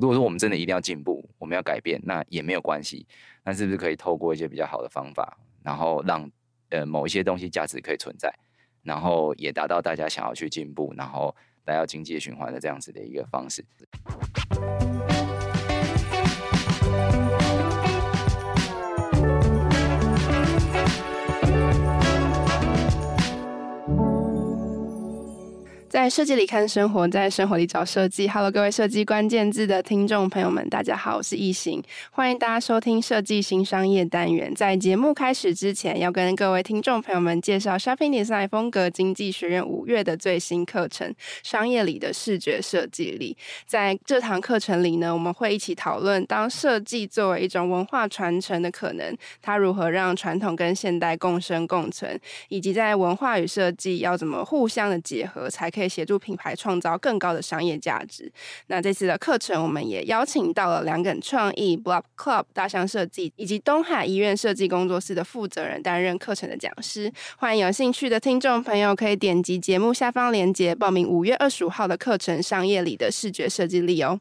如果说我们真的一定要进步，我们要改变，那也没有关系。那是不是可以透过一些比较好的方法，然后让呃某一些东西价值可以存在，然后也达到大家想要去进步，然后来到经济循环的这样子的一个方式。在设计里看生活，在生活里找设计。Hello，各位设计关键字的听众朋友们，大家好，我是易行，欢迎大家收听设计新商业单元。在节目开始之前，要跟各位听众朋友们介绍 Shopping Design 风格经济学院五月的最新课程《商业里的视觉设计力》。在这堂课程里呢，我们会一起讨论，当设计作为一种文化传承的可能，它如何让传统跟现代共生共存，以及在文化与设计要怎么互相的结合，才可以。协助品牌创造更高的商业价值。那这次的课程，我们也邀请到了良梗创意、Blob Club、大象设计以及东海医院设计工作室的负责人担任课程的讲师。欢迎有兴趣的听众朋友可以点击节目下方链接报名五月二十五号的课程《商业里的视觉设计力》哦。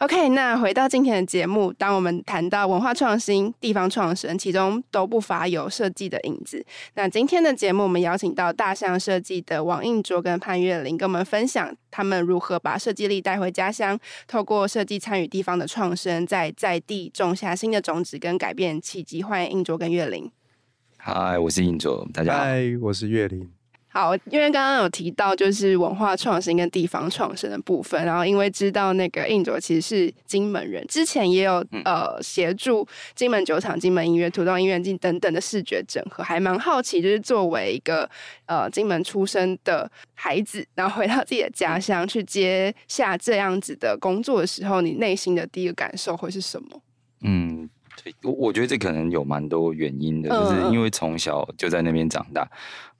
OK，那回到今天的节目，当我们谈到文化创新、地方创生，其中都不乏有设计的影子。那今天的节目，我们邀请到大象设计的王映卓跟潘月玲，跟我们分享他们如何把设计力带回家乡，透过设计参与地方的创生，在在地种下新的种子跟改变契机。欢迎印卓跟月玲。嗨，我是印卓，大家好。嗨，我是月玲。好，因为刚刚有提到就是文化创新跟地方创生的部分，然后因为知道那个印卓其实是金门人，之前也有呃协助金门酒厂、金门音乐、土豆音乐进等等的视觉整合，还蛮好奇，就是作为一个呃金门出生的孩子，然后回到自己的家乡去接下这样子的工作的时候，你内心的第一个感受会是什么？嗯，我我觉得这可能有蛮多原因的，就是因为从小就在那边长大。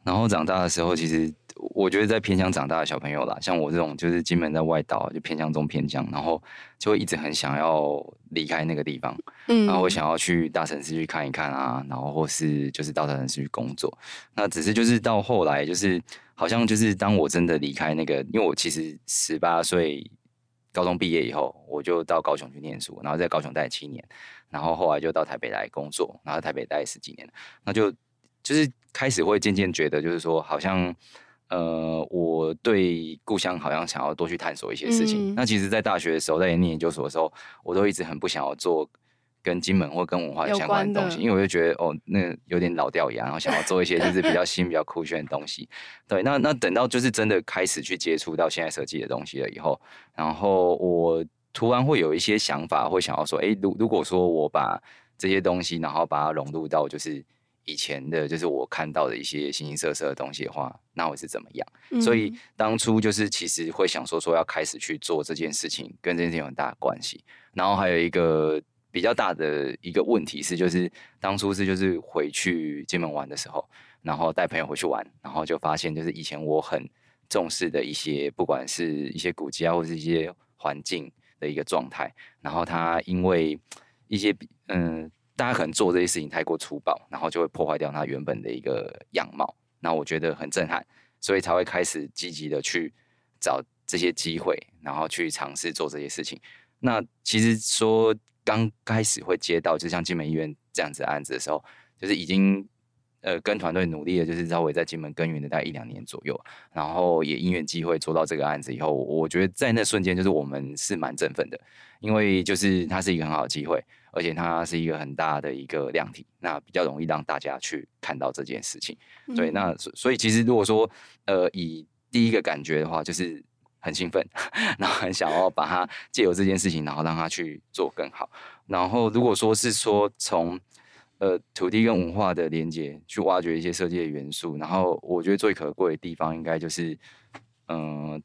然后长大的时候，其实我觉得在偏乡长大的小朋友啦，像我这种就是金门在外岛，就偏乡中偏乡，然后就会一直很想要离开那个地方，嗯，然后我想要去大城市去看一看啊，然后或是就是到大城市去工作。那只是就是到后来，就是好像就是当我真的离开那个，因为我其实十八岁高中毕业以后，我就到高雄去念书，然后在高雄待七年，然后后来就到台北来工作，然后台北待十几年，那就。就是开始会渐渐觉得，就是说，好像，呃，我对故乡好像想要多去探索一些事情。嗯、那其实，在大学的时候，在念研究所的时候，我都一直很不想要做跟金门或跟文化有相关的东西，因为我就觉得，哦，那、有点老掉牙，然后想要做一些就是比较 新、比较酷炫的东西。对，那那等到就是真的开始去接触到现在设计的东西了以后，然后我突然会有一些想法，会想要说，哎，如如果说我把这些东西，然后把它融入到就是。以前的，就是我看到的一些形形色色的东西的话，那我是怎么样？嗯、所以当初就是其实会想说，说要开始去做这件事情，跟这件事情有很大的关系。然后还有一个比较大的一个问题是，就是当初是就是回去金门玩的时候，然后带朋友回去玩，然后就发现就是以前我很重视的一些，不管是一些古迹啊，或是一些环境的一个状态，然后他因为一些嗯。大家可能做这些事情太过粗暴，然后就会破坏掉它原本的一个样貌。那我觉得很震撼，所以才会开始积极的去找这些机会，然后去尝试做这些事情。那其实说刚开始会接到，就像金门医院这样子的案子的时候，就是已经呃跟团队努力的，就是稍微在金门耕耘的大概一两年左右，然后也因缘机会做到这个案子以后，我觉得在那瞬间就是我们是蛮振奋的，因为就是它是一个很好的机会。而且它是一个很大的一个量体，那比较容易让大家去看到这件事情。嗯、对，那所以其实如果说呃以第一个感觉的话，就是很兴奋，然后很想要把它借由这件事情，然后让它去做更好。然后如果说是说从呃土地跟文化的连接去挖掘一些设计的元素，然后我觉得最可贵的地方应该就是嗯。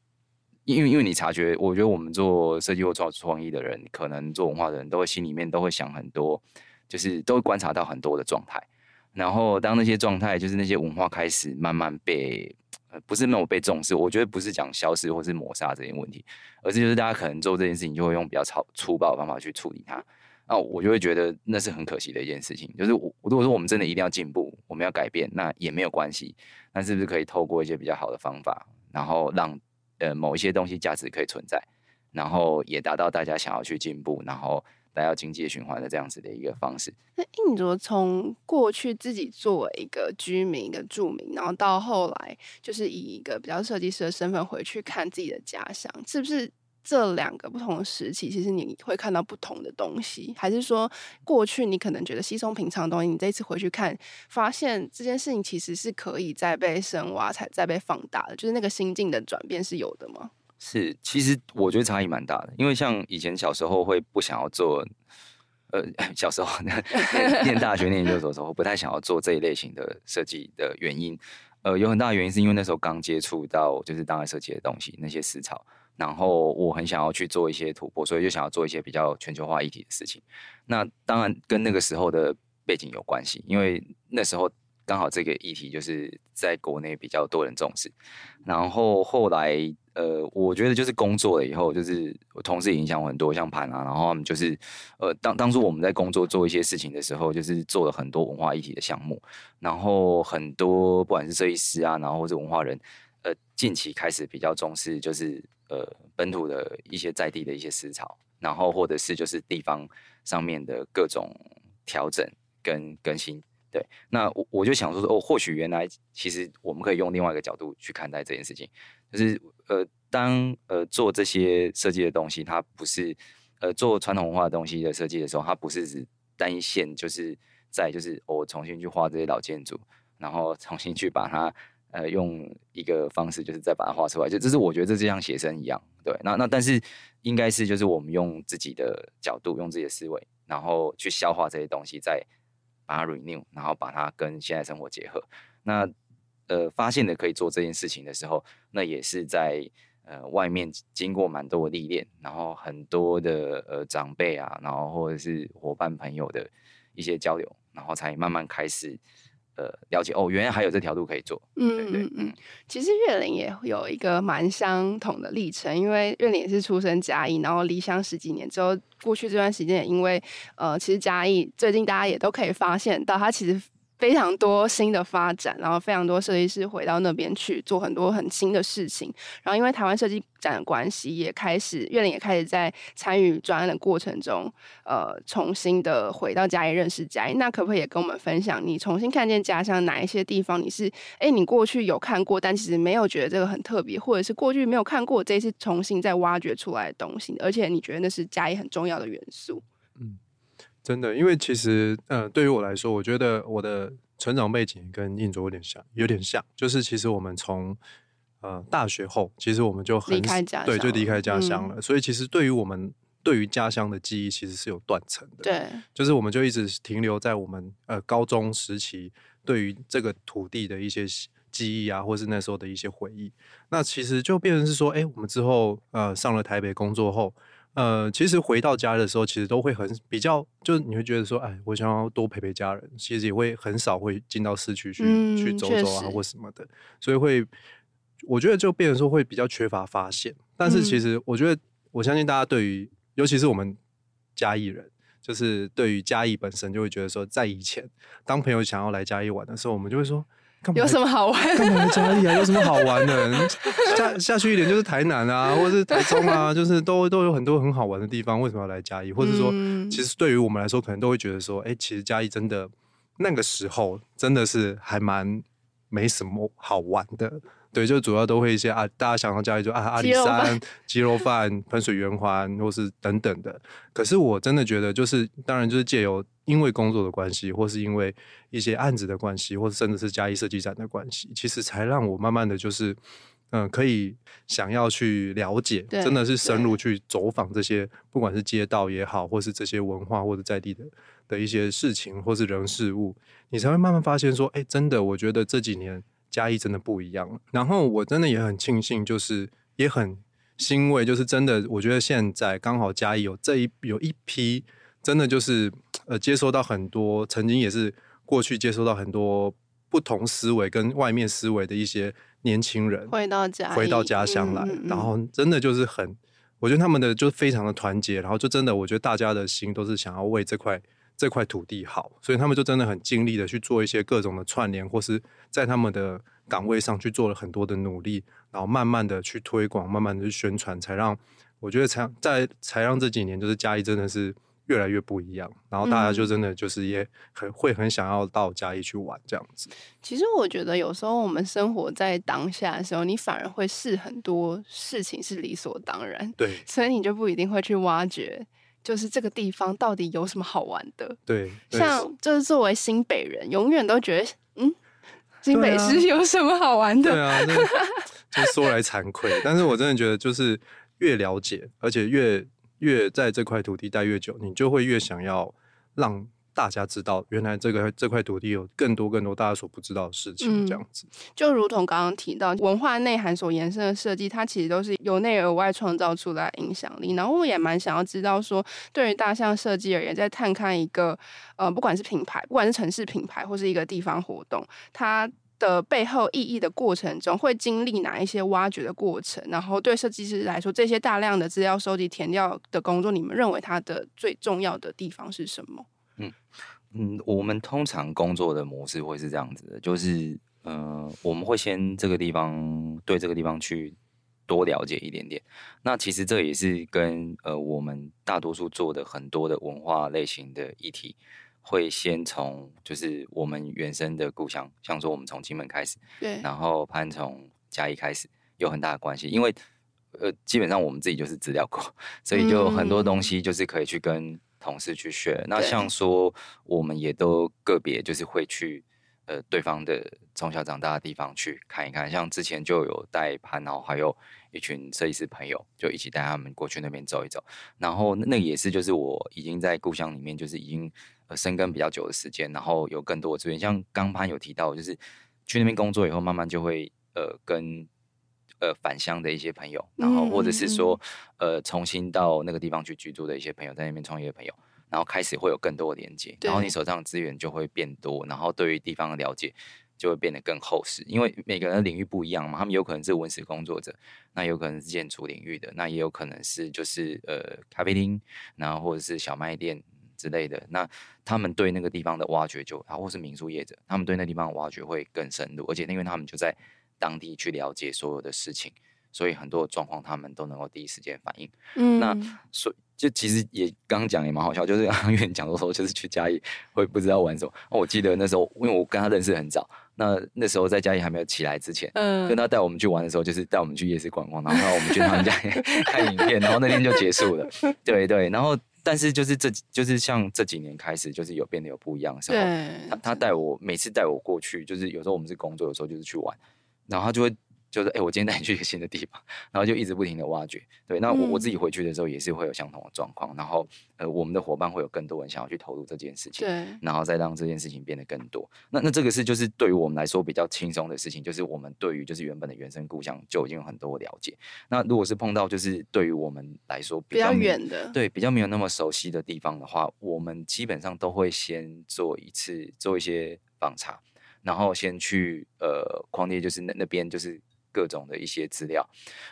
因为，因为你察觉，我觉得我们做设计或创创意的人，可能做文化的人都会心里面都会想很多，就是都会观察到很多的状态。然后，当那些状态，就是那些文化开始慢慢被，不是没有被重视。我觉得不是讲消失或是抹杀这些问题，而是就是大家可能做这件事情就会用比较粗暴的方法去处理它。那我就会觉得那是很可惜的一件事情。就是我如果说我们真的一定要进步，我们要改变，那也没有关系。那是不是可以透过一些比较好的方法，然后让呃，某一些东西价值可以存在，然后也达到大家想要去进步，然后达到经济循环的这样子的一个方式。那印卓从过去自己作为一个居民、一个住民，然后到后来就是以一个比较设计师的身份回去看自己的家乡，是不是？这两个不同的时期，其实你会看到不同的东西，还是说过去你可能觉得稀松平常的东西，你这一次回去看，发现这件事情其实是可以再被深挖、才再被放大的，就是那个心境的转变是有的吗？是，其实我觉得差异蛮大的，因为像以前小时候会不想要做，呃，小时候 念大学、念研究所的时候，不太想要做这一类型的设计的原因，呃，有很大的原因是因为那时候刚接触到就是当代设计的东西，那些思潮。然后我很想要去做一些突破，所以就想要做一些比较全球化议题的事情。那当然跟那个时候的背景有关系，因为那时候刚好这个议题就是在国内比较多人重视。然后后来呃，我觉得就是工作了以后，就是我同事影响我很多，像盘啊，然后他们就是呃，当当初我们在工作做一些事情的时候，就是做了很多文化议题的项目，然后很多不管是设计师啊，然后或者文化人，呃，近期开始比较重视就是。呃，本土的一些在地的一些思潮，然后或者是就是地方上面的各种调整跟更新，对，那我我就想说说，哦，或许原来其实我们可以用另外一个角度去看待这件事情，就是呃，当呃做这些设计的东西，它不是呃做传统文化的东西的设计的时候，它不是只单一线，就是在就是我重新去画这些老建筑，然后重新去把它。呃，用一个方式，就是再把它画出来，就这是我觉得这就像写生一样，对。那那但是应该是就是我们用自己的角度，用自己的思维，然后去消化这些东西，再把它 renew，然后把它跟现在生活结合。那呃，发现的可以做这件事情的时候，那也是在呃外面经过蛮多的历练，然后很多的呃长辈啊，然后或者是伙伴朋友的一些交流，然后才慢慢开始。呃，了解哦，原来还有这条路可以做。嗯嗯嗯，其实月玲也有一个蛮相同的历程，因为月玲也是出生嘉义，然后离乡十几年之后，过去这段时间也因为呃，其实嘉义最近大家也都可以发现到，它其实。非常多新的发展，然后非常多设计师回到那边去做很多很新的事情。然后因为台湾设计展的关系，也开始月玲也开始在参与专案的过程中，呃，重新的回到嘉义认识嘉义。那可不可以也跟我们分享，你重新看见家乡哪一些地方？你是哎，你过去有看过，但其实没有觉得这个很特别，或者是过去没有看过，这一次重新再挖掘出来的东西，而且你觉得那是嘉义很重要的元素？嗯。真的，因为其实，呃，对于我来说，我觉得我的成长背景跟印卓有点像，有点像，就是其实我们从呃大学后，其实我们就很离开家，对，就离开家乡了。嗯、所以其实对于我们对于家乡的记忆，其实是有断层的。对，就是我们就一直停留在我们呃高中时期对于这个土地的一些记忆啊，或是那时候的一些回忆。那其实就变成是说，哎，我们之后呃上了台北工作后。呃，其实回到家的时候，其实都会很比较，就是你会觉得说，哎，我想要多陪陪家人，其实也会很少会进到市区去、嗯、去走走啊，或什么的，所以会，我觉得就变成说会比较缺乏发现。但是其实我觉得，我相信大家对于，尤其是我们嘉义人，就是对于嘉义本身，就会觉得说，在以前，当朋友想要来嘉义玩的时候，我们就会说。有什么好玩？干嘛嘉义啊？有什么好玩的？下下去一点就是台南啊，或者是台中啊，就是都都有很多很好玩的地方。为什么要来嘉义？或者说，其实对于我们来说，可能都会觉得说，哎、欸，其实嘉义真的那个时候真的是还蛮没什么好玩的。对，就主要都会一些啊，大家想到嘉义就啊阿里山、鸡肉饭、喷水圆环，或是等等的。可是我真的觉得，就是当然就是借由。因为工作的关系，或是因为一些案子的关系，或者甚至是嘉义设计展的关系，其实才让我慢慢的就是，嗯、呃，可以想要去了解，真的是深入去走访这些，不管是街道也好，或是这些文化或者在地的的一些事情，或是人事物，你才会慢慢发现说，哎，真的，我觉得这几年嘉义真的不一样了。然后我真的也很庆幸，就是也很欣慰，就是真的，我觉得现在刚好嘉义有这一有一批。真的就是，呃，接收到很多曾经也是过去接收到很多不同思维跟外面思维的一些年轻人回到家回到家乡来，嗯嗯嗯，然后真的就是很，我觉得他们的就非常的团结，然后就真的我觉得大家的心都是想要为这块这块土地好，所以他们就真的很尽力的去做一些各种的串联，或是在他们的岗位上去做了很多的努力，然后慢慢的去推广，慢慢的去宣传，才让。我觉得才在才让这几年就是嘉义真的是越来越不一样，然后大家就真的就是也很会很想要到嘉义去玩这样子。其实我觉得有时候我们生活在当下的时候，你反而会视很多事情是理所当然，对，所以你就不一定会去挖掘，就是这个地方到底有什么好玩的。对，像就是作为新北人，永远都觉得嗯，新北市有什么好玩的？对啊，对啊就说来惭愧，但是我真的觉得就是。越了解，而且越越在这块土地待越久，你就会越想要让大家知道，原来这个这块土地有更多更多大家所不知道的事情。这样子，嗯、就如同刚刚提到文化内涵所延伸的设计，它其实都是由内而外创造出来的影响力。然后我也蛮想要知道说，对于大象设计而言，在探看一个呃，不管是品牌，不管是城市品牌，或是一个地方活动，它。的背后意义的过程中，会经历哪一些挖掘的过程？然后对设计师来说，这些大量的资料收集、填料的工作，你们认为它的最重要的地方是什么？嗯嗯，我们通常工作的模式会是这样子的，就是呃，我们会先这个地方对这个地方去多了解一点点。那其实这也是跟呃我们大多数做的很多的文化类型的议题。会先从就是我们原生的故乡，像说我们从金门开始，对，然后潘从嘉义开始，有很大的关系，因为呃，基本上我们自己就是资料库，所以就很多东西就是可以去跟同事去学。嗯、那像说我们也都个别就是会去呃对方的从小长大的地方去看一看，像之前就有带潘，然后还有一群设计师朋友，就一起带他们过去那边走一走，然后那也是就是我已经在故乡里面就是已经呃。生根比较久的时间，然后有更多的资源，像刚潘有提到，就是去那边工作以后，慢慢就会呃跟呃返乡的一些朋友，然后或者是说呃重新到那个地方去居住的一些朋友，在那边创业的朋友，然后开始会有更多的连接，然后你手上的资源就会变多，然后对于地方的了解就会变得更厚实，因为每个人的领域不一样嘛，他们有可能是文史工作者，那有可能是建筑领域的，那也有可能是就是呃咖啡厅，然后或者是小卖店。之类的，那他们对那个地方的挖掘就，啊，或是民宿业者，他们对那地方的挖掘会更深入，而且因为他们就在当地去了解所有的事情，所以很多状况他们都能够第一时间反应。嗯，那所以就其实也刚刚讲也蛮好笑，就是刚刚讲的时候，就是去嘉义会不知道玩什么。我记得那时候，因为我跟他认识很早，那那时候在嘉义还没有起来之前，嗯，跟他带我们去玩的时候，就是带我们去夜市逛逛，然后我们去他们家 看影片，然后那天就结束了。对对，然后。但是就是这，就是像这几年开始，就是有变得有不一样的时候。对他他带我每次带我过去，就是有时候我们是工作，有时候就是去玩，然后他就会。就是哎、欸，我今天带你去一个新的地方，然后就一直不停的挖掘。对，那我我自己回去的时候也是会有相同的状况，然后呃，我们的伙伴会有更多人想要去投入这件事情，对，然后再让这件事情变得更多。那那这个是就是对于我们来说比较轻松的事情，就是我们对于就是原本的原生故乡就已经有很多了解。那如果是碰到就是对于我们来说比较远的，对，比较没有那么熟悉的地方的话，我们基本上都会先做一次做一些访查，然后先去呃框列就是那那边就是。各种的一些资料，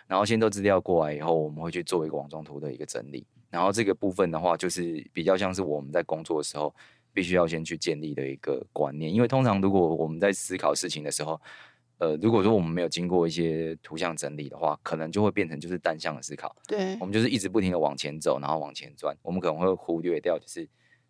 然后先都资料过来以后，我们会去做一个网状图的一个整理。然后这个部分的话，就是比较像是我们在工作的时候必须要先去建立的一个观念。因为通常如果我们在思考事情的时候，呃，如果说我们没有经过一些图像整理的话，可能就会变成就是单向的思考。对，我们就是一直不停的往前走，然后往前转，我们可能会忽略掉就是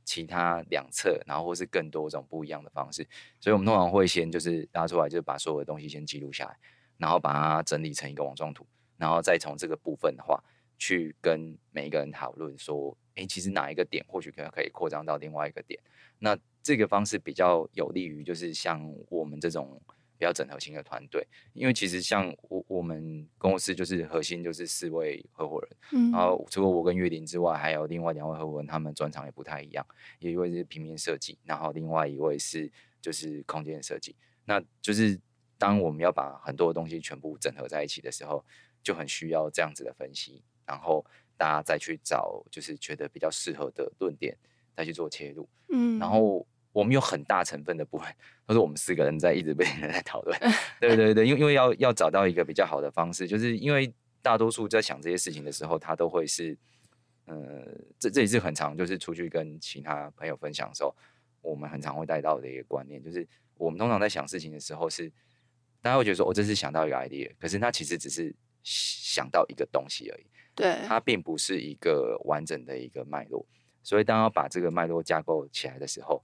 其他两侧，然后或是更多种不一样的方式。所以我们通常会先就是拉出来，就是把所有的东西先记录下来。然后把它整理成一个网状图，然后再从这个部分的话，去跟每一个人讨论说，诶，其实哪一个点或许可可以扩张到另外一个点。那这个方式比较有利于，就是像我们这种比较整合型的团队，因为其实像我我们公司就是核心就是四位合伙人，嗯，然后除了我跟岳林之外，还有另外两位合伙人，他们专长也不太一样，有一位是平面设计，然后另外一位是就是空间设计，那就是。当我们要把很多东西全部整合在一起的时候，就很需要这样子的分析，然后大家再去找就是觉得比较适合的论点，再去做切入。嗯，然后我们有很大成分的部分都是我们四个人在一直不停的在讨论。对对对，因为因为要要找到一个比较好的方式，就是因为大多数在想这些事情的时候，他都会是，呃，这这也是很常就是出去跟其他朋友分享的时候，我们很常会带到的一个观念，就是我们通常在想事情的时候是。大家会觉得说，我这是想到一个 idea，可是他其实只是想到一个东西而已。对，它并不是一个完整的一个脉络。所以当要把这个脉络架构起来的时候，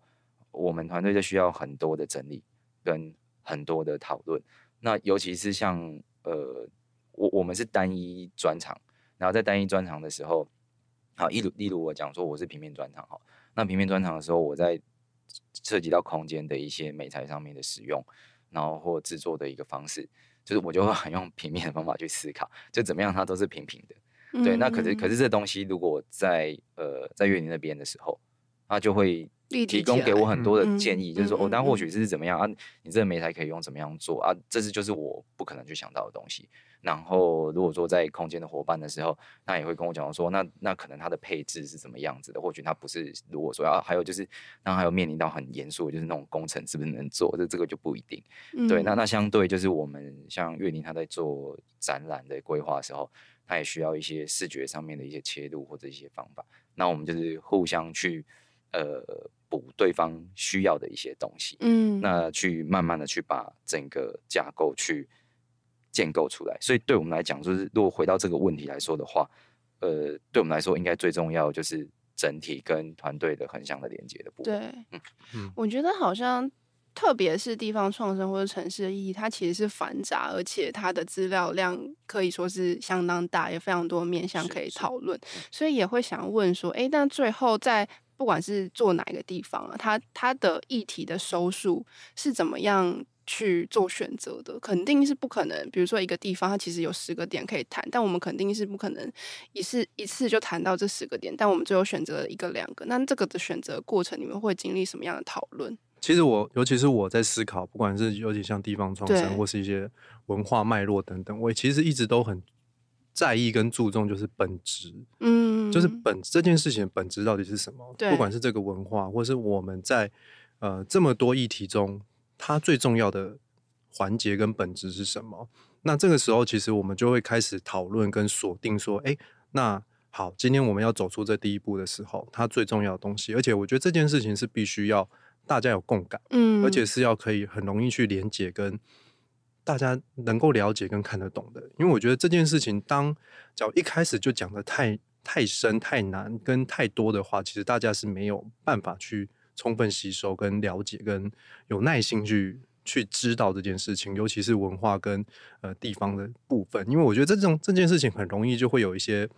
我们团队就需要很多的整理跟很多的讨论。那尤其是像呃，我我们是单一专场，然后在单一专场的时候，好，例如例如我讲说我是平面专场哈，那平面专场的时候，我在涉及到空间的一些美材上面的使用，然后或制作的一个方式，就是我就会很用平面的方法去思考，就怎么样它都是平平的。对，那可是可是这东西如果在呃在月林那边的时候，它就会提供给我很多的建议，就是说哦，但或许是怎么样啊？你这个媒材可以用怎么样做啊？这是就是我不可能去想到的东西。然后如果说在空间的伙伴的时候，那也会跟我讲说，那那可能它的配置是怎么样子的？或许它不是如果说要还有就是，那还有面临到很严肃，就是那种工程是不是能做？这这个就不一定。对，那那相对就是我们像月林他在做展览的规划的时候。他也需要一些视觉上面的一些切入或者一些方法，那我们就是互相去呃补对方需要的一些东西，嗯，那去慢慢的去把整个架构去建构出来。所以对我们来讲，就是如果回到这个问题来说的话，呃，对我们来说应该最重要就是整体跟团队的横向的连接的部分。对，嗯，我觉得好像。特别是地方创生或者城市的意义，它其实是繁杂，而且它的资料量可以说是相当大，也非常多面向可以讨论。所以也会想问说，诶，那最后在不管是做哪一个地方啊，它它的议题的收束是怎么样去做选择的？肯定是不可能。比如说一个地方，它其实有十个点可以谈，但我们肯定是不可能一次一次就谈到这十个点。但我们最后选择了一个两个，那这个的选择过程，你们会经历什么样的讨论？其实我，尤其是我在思考，不管是尤其像地方创生，或是一些文化脉络等等，我其实一直都很在意跟注重，就是本质，嗯，就是本这件事情的本质到底是什么？对，不管是这个文化，或是我们在呃这么多议题中，它最重要的环节跟本质是什么？那这个时候，其实我们就会开始讨论跟锁定说，哎，那好，今天我们要走出这第一步的时候，它最重要的东西，而且我觉得这件事情是必须要。大家有共感，嗯，而且是要可以很容易去连接，跟大家能够了解跟看得懂的。因为我觉得这件事情，当只要一开始就讲的太太深、太难跟太多的话，其实大家是没有办法去充分吸收、跟了解、跟有耐心去去知道这件事情，尤其是文化跟呃地方的部分。因为我觉得这种这件事情很容易就会有一些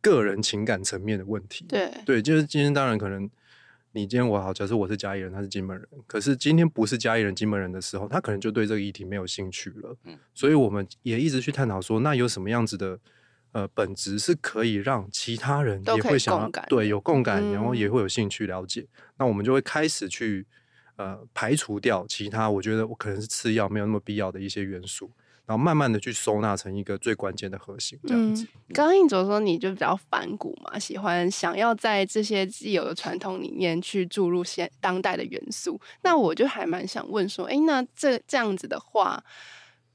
个人情感层面的问题。对对，就是今天当然可能。你今天我好，假设我是嘉义人，他是金门人，可是今天不是嘉义人、金门人的时候，他可能就对这个议题没有兴趣了。嗯，所以我们也一直去探讨说，那有什么样子的呃本质是可以让其他人也会想要对有共感，然后也会有兴趣了解。嗯，那我们就会开始去呃排除掉其他我觉得我可能是次要、没有那么必要的一些元素。然后慢慢的去收纳成一个最关键的核心，这样子。刚刚应佐说你就比较反骨嘛，喜欢想要在这些既有的传统里面去注入现当代的元素。那我就还蛮想问说，哎，那这这样子的话，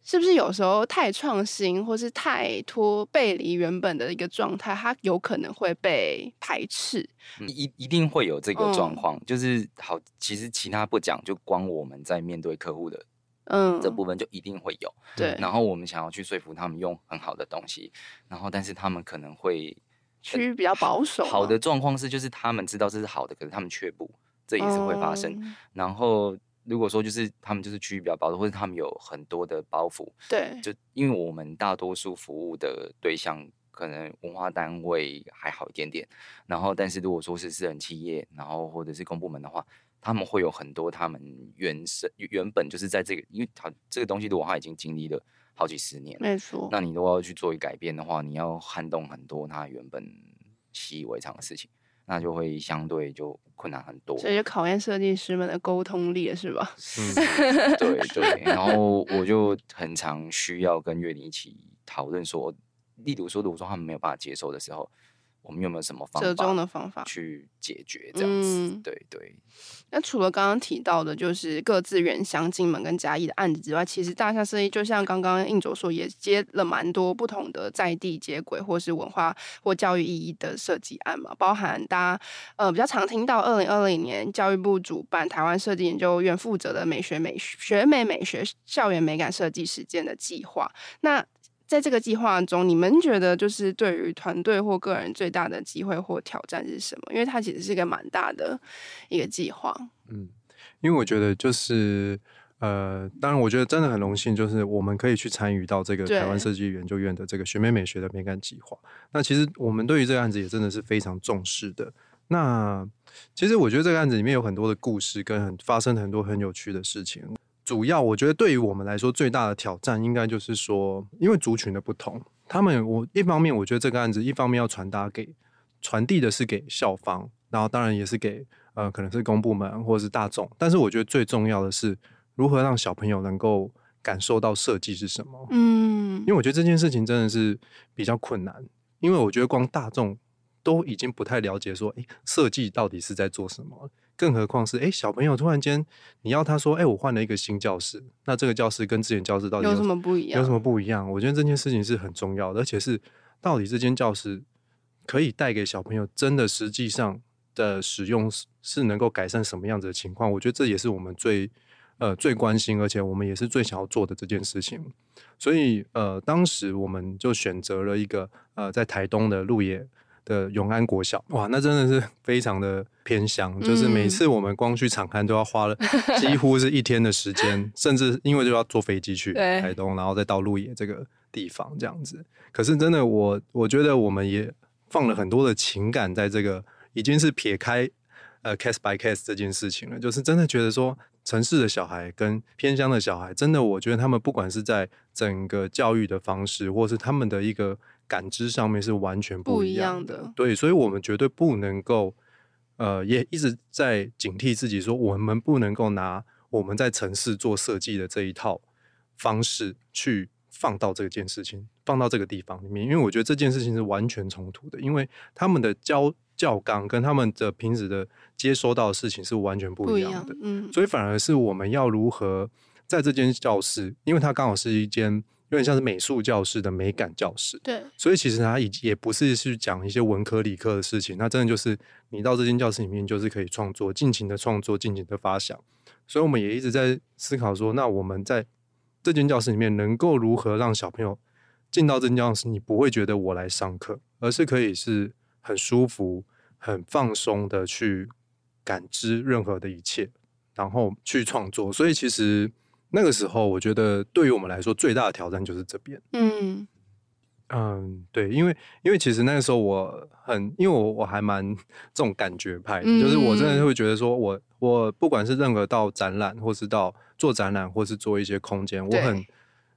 是不是有时候太创新，或是太脱背离原本的一个状态，它有可能会被排斥？一、嗯、一定会有这个状况，嗯、就是好，其实其他不讲，就光我们在面对客户的。嗯，这部分就一定会有。对，然后我们想要去说服他们用很好的东西，然后但是他们可能会趋于比较保守。好的状况是，就是他们知道这是好的，可是他们却不，这也是会发生。嗯、然后如果说就是他们就是趋于比较保守，或者他们有很多的包袱，对，就因为我们大多数服务的对象可能文化单位还好一点点，然后但是如果说是私人企业，然后或者是公部门的话。他们会有很多他们原生原本就是在这个，因为他这个东西的话他已经经历了好几十年，没错。那你如果要去做一改变的话，你要撼动很多他原本习以为常的事情，那就会相对就困难很多。所以就考验设计师们的沟通力了，是吧？嗯，对对。然后我就很常需要跟月林一起讨论说，例如说，如果说他们没有办法接受的时候。我们有没有什么方法折中的方法去解决这样子？嗯、对对。那除了刚刚提到的，就是各自原乡金门跟嘉义的案子之外，其实大象设计就像刚刚应卓说，也接了蛮多不同的在地接轨或是文化或教育意义的设计案嘛，包含大家呃比较常听到二零二零年教育部主办台湾设计研究院负责的美学美学美美学校园美感设计实践的计划。那在这个计划中，你们觉得就是对于团队或个人最大的机会或挑战是什么？因为它其实是一个蛮大的一个计划。嗯，因为我觉得就是呃，当然我觉得真的很荣幸，就是我们可以去参与到这个台湾设计研究院的这个学美美学的美感计划。那其实我们对于这个案子也真的是非常重视的。那其实我觉得这个案子里面有很多的故事，跟很发生很多很有趣的事情。主要我觉得对于我们来说最大的挑战，应该就是说，因为族群的不同，他们我一方面我觉得这个案子一方面要传达给传递的是给校方，然后当然也是给呃可能是公部门或者是大众，但是我觉得最重要的是如何让小朋友能够感受到设计是什么。嗯，因为我觉得这件事情真的是比较困难，因为我觉得光大众都已经不太了解说，诶，设计到底是在做什么。更何况是哎，小朋友突然间你要他说哎，我换了一个新教室，那这个教室跟之前教室到底有，有什么不一样？有什么不一样？我觉得这件事情是很重要的，而且是到底这间教室可以带给小朋友真的实际上的使用是能够改善什么样子的情况？我觉得这也是我们最呃最关心，而且我们也是最想要做的这件事情。所以呃，当时我们就选择了一个呃在台东的路野。的永安国小，哇，那真的是非常的偏乡，嗯，就是每次我们光去场刊都要花了 几乎是一天的时间，甚至因为就要坐飞机去台东，然后再到鹿野这个地方这样子。可是真的我，我我觉得我们也放了很多的情感在这个，已经是撇开呃 case by case 这件事情了，就是真的觉得说，城市的小孩跟偏乡的小孩，真的我觉得他们不管是在整个教育的方式，或是他们的一个。感知上面是完全不一样的，样的，对，所以我们绝对不能够，呃，也一直在警惕自己，说我们不能够拿我们在城市做设计的这一套方式去放到这件事情，放到这个地方里面，因为我觉得这件事情是完全冲突的，因为他们的教教纲跟他们的平时的接收到的事情是完全不一样的，嗯，所以反而是我们要如何在这间教室，因为它刚好是一间。有点像是美术教室的美感教室，对，所以其实它也也不是去讲一些文科理科的事情，那真的就是你到这间教室里面，就是可以创作，尽情的创作，尽情的发想。所以我们也一直在思考说，那我们在这间教室里面，能够如何让小朋友进到这间教室，你不会觉得我来上课，而是可以是很舒服、很放松的去感知任何的一切，然后去创作。所以其实。那个时候，我觉得对于我们来说最大的挑战就是这边。嗯嗯，对，因为因为其实那个时候我很，因为我我还蛮 这种感觉派的，嗯，就是我真的会觉得说我我不管是任何到展览，或是到做展览，或是做一些空间，我很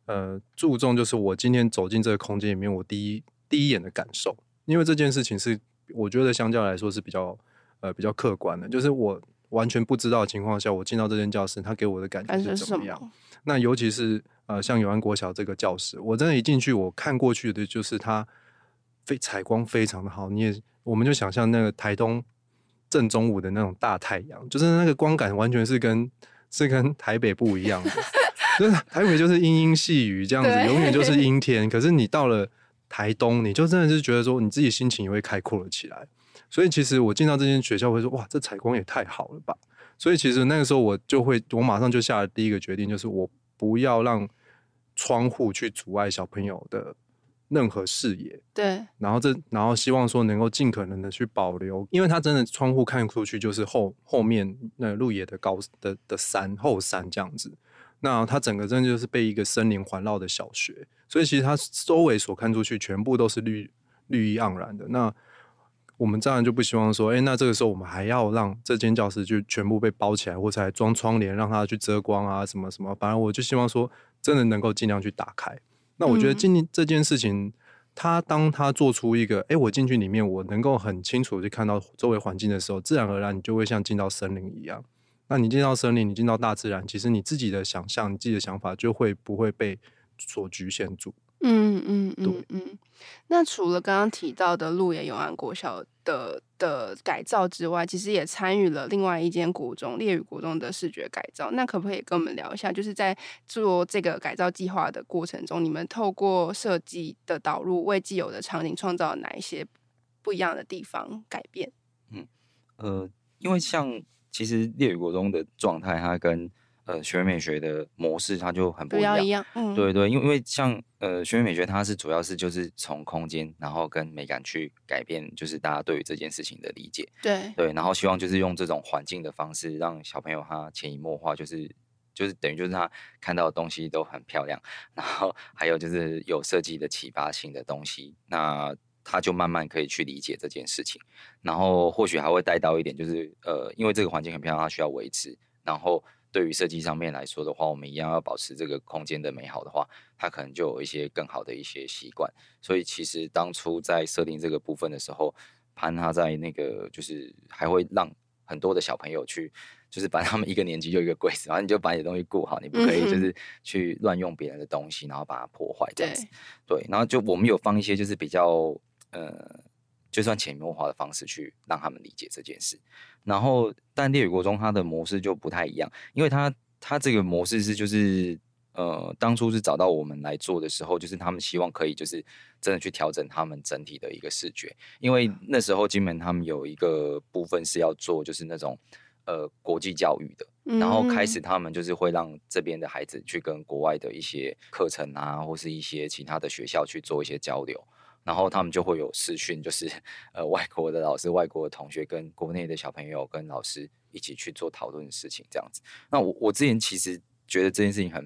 呃注重就是我今天走进这个空间里面，我第一第一眼的感受，因为这件事情是我觉得相较来说是比较呃比较客观的，就是我。完全不知道的情况下，我进到这间教室，他给我的感觉是怎么样？么那尤其是呃，像永安国小这个教室，我真的，一进去，我看过去的就是它非采光非常的好。你也，我们就想象那个台东正中午的那种大太阳，就是那个光感完全是跟是跟台北不一样的。就是台北就是阴阴细雨这样子，永远就是 阴天。可是你到了台东，你就真的是觉得说，你自己心情也会开阔了起来。所以其实我进到这间学校会说，哇，这采光也太好了吧！所以其实那个时候我就会，我马上就下了第一个决定，就是我不要让窗户去阻碍小朋友的任何视野。对。然后这，然后希望说能够尽可能的去保留，因为它真的窗户看出去就是后后面那路野的高的的山后山这样子。那它整个真的就是被一个森林环绕的小学，所以其实它周围所看出去全部都是绿绿意盎然的。那我们当然就不希望说，哎、欸，那这个时候我们还要让这间教室就全部被包起来，或者还装窗帘让它去遮光啊，什么什么。反正我就希望说，真的能够尽量去打开。那我觉得今这件事情，他当他做出一个，哎、欸，我进去里面，我能够很清楚的去看到周围环境的时候，自然而然你就会像进到森林一样。那你进到森林，你进到大自然，其实你自己的想象、你自己的想法就会不会被所局限住。嗯嗯嗯嗯，那除了刚刚提到的鹿野永安国小的的改造之外，其实也参与了另外一间国中烈屿国中的视觉改造。那可不可以跟我们聊一下，就是在做这个改造计划的过程中，你们透过设计的导入，为既有的场景创造了哪一些不一样的地方改变？嗯呃，因为像其实烈屿国中的状态，它跟呃学美学的模式它就很不一样。一样嗯、对对，因为因为像呃学美学它是主要是就是从空间然后跟美感去改变，就是大家对于这件事情的理解。对对，然后希望就是用这种环境的方式，让小朋友他潜移默化，就是就是等于就是他看到的东西都很漂亮，然后还有就是有设计的启发性的东西，那。他就慢慢可以去理解这件事情，然后或许还会带到一点，就是呃，因为这个环境很漂亮，它需要维持。然后对于设计上面来说的话，我们一样要保持这个空间的美好的话，它可能就有一些更好的一些习惯。所以其实当初在设定这个部分的时候，潘他在那个就是还会让很多的小朋友去，就是把他们一个年级就一个柜子，然后你就把你的东西顾好，你不可以就是去乱用别人的东西，然后把它破坏这样子。对，对，然后就我们有放一些就是比较。呃，就算潜移默化的方式去让他们理解这件事，然后但烈雨国中它的模式就不太一样，因为它它这个模式是就是呃当初是找到我们来做的时候，就是他们希望可以就是真的去调整他们整体的一个视觉，因为那时候金门他们有一个部分是要做就是那种呃国际教育的，然后开始。他们就是会让这边的孩子去跟国外的一些课程啊，或是一些其他的学校去做一些交流。然后他们就会有视讯，就是呃外国的老师、外国的同学跟国内的小朋友跟老师一起去做讨论的事情，这样子。那我我之前其实觉得这件事情很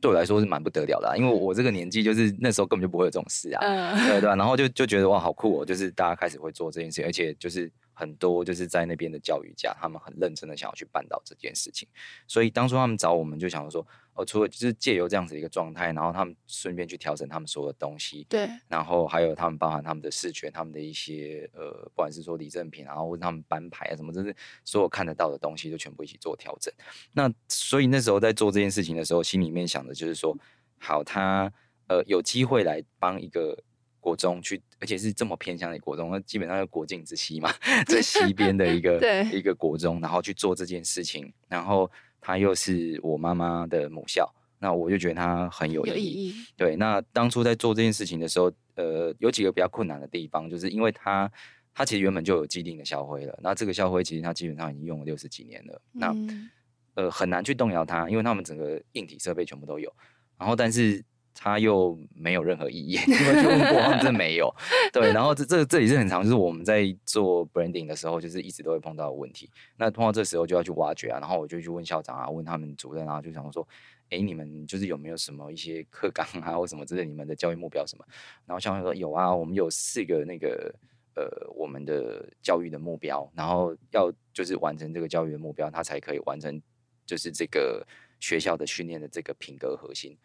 对我来说是蛮不得了的啊，因为我这个年纪就是那时候根本就不会有这种事啊，对对吧？然后就就觉得哇好酷哦，就是大家开始会做这件事情，而且就是。很多就是在那边的教育家，他们很认真的想要去办到这件事情，所以当初他们找我们就想说，哦，除了就是借由这样子的一个状态，然后他们顺便去调整他们所有的东西，对，然后还有他们包含他们的视觉，他们的一些呃，不管是说礼赠品，然后或者他们班牌啊什么，就是所有看得到的东西，就全部一起做调整。那所以那时候在做这件事情的时候，心里面想的就是说，好，他呃有机会来帮一个。国中去，而且是这么偏向的国中，那基本上是国境之西嘛，最西边的一个 一个国中，然后去做这件事情，然后他又是我妈妈的母校，那我就觉得他很有意义。对，那当初在做这件事情的时候，呃，有几个比较困难的地方，就是因为他他其实原本就有既定的校徽了，那这个校徽其实他基本上已经用了六十几年了，那、嗯、呃很难去动摇它，因为他们整个硬体设备全部都有，然后但是。他又没有任何意义，因为就问过真没有。对，然后这这这里是很常，就是我们在做 branding 的时候，就是一直都会碰到的问题。那碰到这时候就要去挖掘啊，然后我就去问校长啊，问他们主任啊，就想说，哎，你们就是有没有什么一些课纲啊，或什么之类，你们的教育目标什么？然后校长说有啊，我们有四个那个呃，我们的教育的目标，然后要就是完成这个教育的目标，他才可以完成就是这个学校的训练的这个品格核心。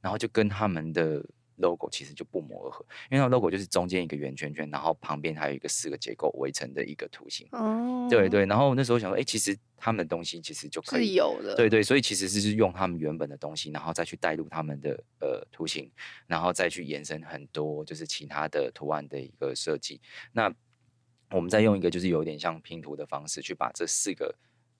然后就跟他们的 logo 其实就不谋而合，因为那 logo 就是中间一个圆圈圈，然后旁边还有一个四个结构围成的一个图形。哦，对对。然后那时候想说，哎，其实他们的东西其实就可以有的。对对，所以其实是用他们原本的东西，然后再去带入他们的呃图形，然后再去延伸很多就是其他的图案的一个设计。那我们再用一个就是有点像拼图的方式，去把这四个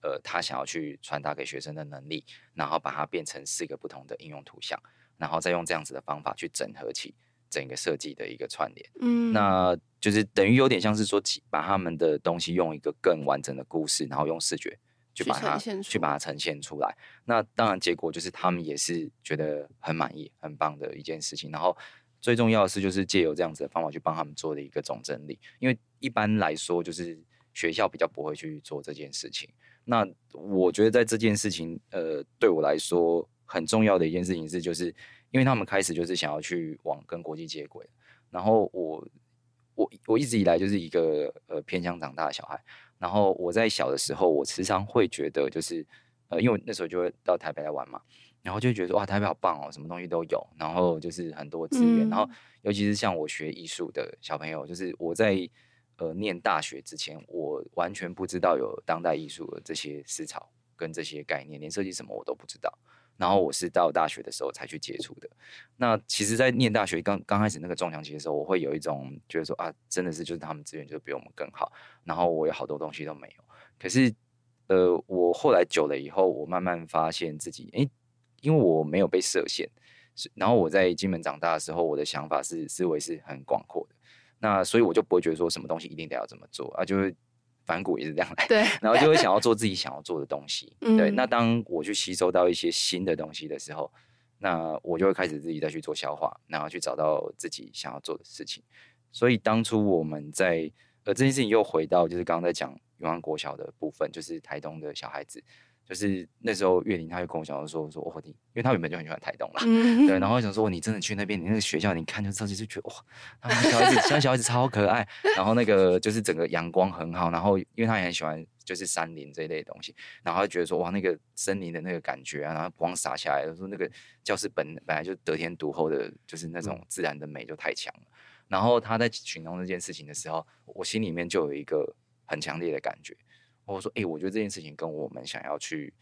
呃他想要去传达给学生的能力，然后把它变成四个不同的应用图像。然后再用这样子的方法去整合起整个设计的一个串联，嗯，那就是等于有点像是说，把他们的东西用一个更完整的故事，然后用视觉去把它去，去把它呈现出来。那当然结果就是他们也是觉得很满意、很棒的一件事情。然后最重要的是，就是借由这样子的方法去帮他们做的一个总整理，因为一般来说就是学校比较不会去做这件事情。那我觉得在这件事情，呃，对我来说。很重要的一件事情是，就是因为他们开始就是想要去往跟国际接轨，然后我我我一直以来就是一个呃偏乡长大的小孩，然后我在小的时候，我时常会觉得就是呃，因为那时候就会到台北来玩嘛，然后就觉得哇，台北好棒哦，什么东西都有，然后就是很多资源，嗯、然后尤其是像我学艺术的小朋友，就是我在呃念大学之前，我完全不知道有当代艺术的这些思潮跟这些概念，连设计什么我都不知道。然后我是到大学的时候才去接触的。那其实，在念大学刚刚开始那个撞墙期的时候，我会有一种觉得说啊，真的是就是他们资源就是比我们更好。然后我有好多东西都没有。可是，呃，我后来久了以后，我慢慢发现自己，诶，因为我没有被设限。然后我在金门长大的时候，我的想法是思维是很广阔的。那所以我就不会觉得说什么东西一定得要怎么做啊，就是反骨也是这样来，对，然后就会想要做自己想要做的东西，嗯、对。那当我去吸收到一些新的东西的时候，那我就会开始自己再去做消化，然后去找到自己想要做的事情。所以当初我们在呃这件事情又回到就是刚刚在讲永安国小的部分，就是台东的小孩子。就是那时候，月林他就跟我讲说说哦，你因为他原本就很喜欢台东啦，嗯、对，然后想说你真的去那边，你那个学校，你看就自己就觉得哇，他们小孩子，小小孩子超可爱，然后那个就是整个阳光很好，然后因为他也很喜欢就是山林这一类的东西，然后他就觉得说哇，那个森林的那个感觉啊，然后光洒下来，说那个教室本本来就得天独厚的，就是那种自然的美就太强了。然后他在形容这件事情的时候，我心里面就有一个很强烈的感觉。我说：“哎、欸，我觉得这件事情跟我们想要去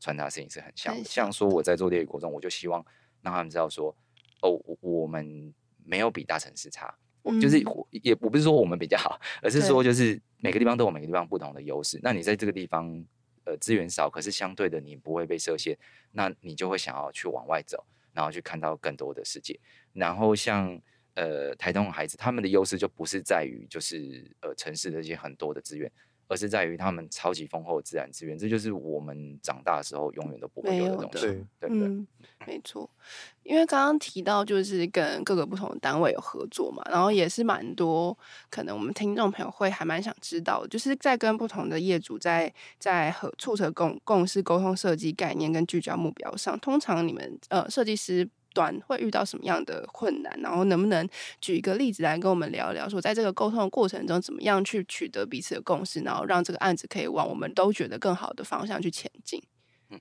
传达的事情是很像的。像说我在做烈屿国中，我就希望让他们知道说，哦，我们没有比大城市差，嗯、就是也我不是说我们比较好，而是说就是每个地方都有每个地方不同的优势。那你在这个地方，呃，资源少，可是相对的你不会被设限，那你就会想要去往外走，然后去看到更多的世界。然后像呃台东的孩子，他们的优势就不是在于就是呃城市的一些很多的资源。”而是在于他们超级丰厚的自然资源，这就是我们长大的时候永远都不会有的东西，对对不对？嗯，没错。因为刚刚提到就是跟各个不同的单位有合作嘛，然后也是蛮多可能我们听众朋友会还蛮想知道，就是在跟不同的业主在在和促成共共识、沟通设计概念跟聚焦目标上，通常你们呃设计师。短会遇到什么样的困难？然后能不能举一个例子来跟我们聊聊？说在这个沟通的过程中，怎么样去取得彼此的共识，然后让这个案子可以往我们都觉得更好的方向去前进？嗯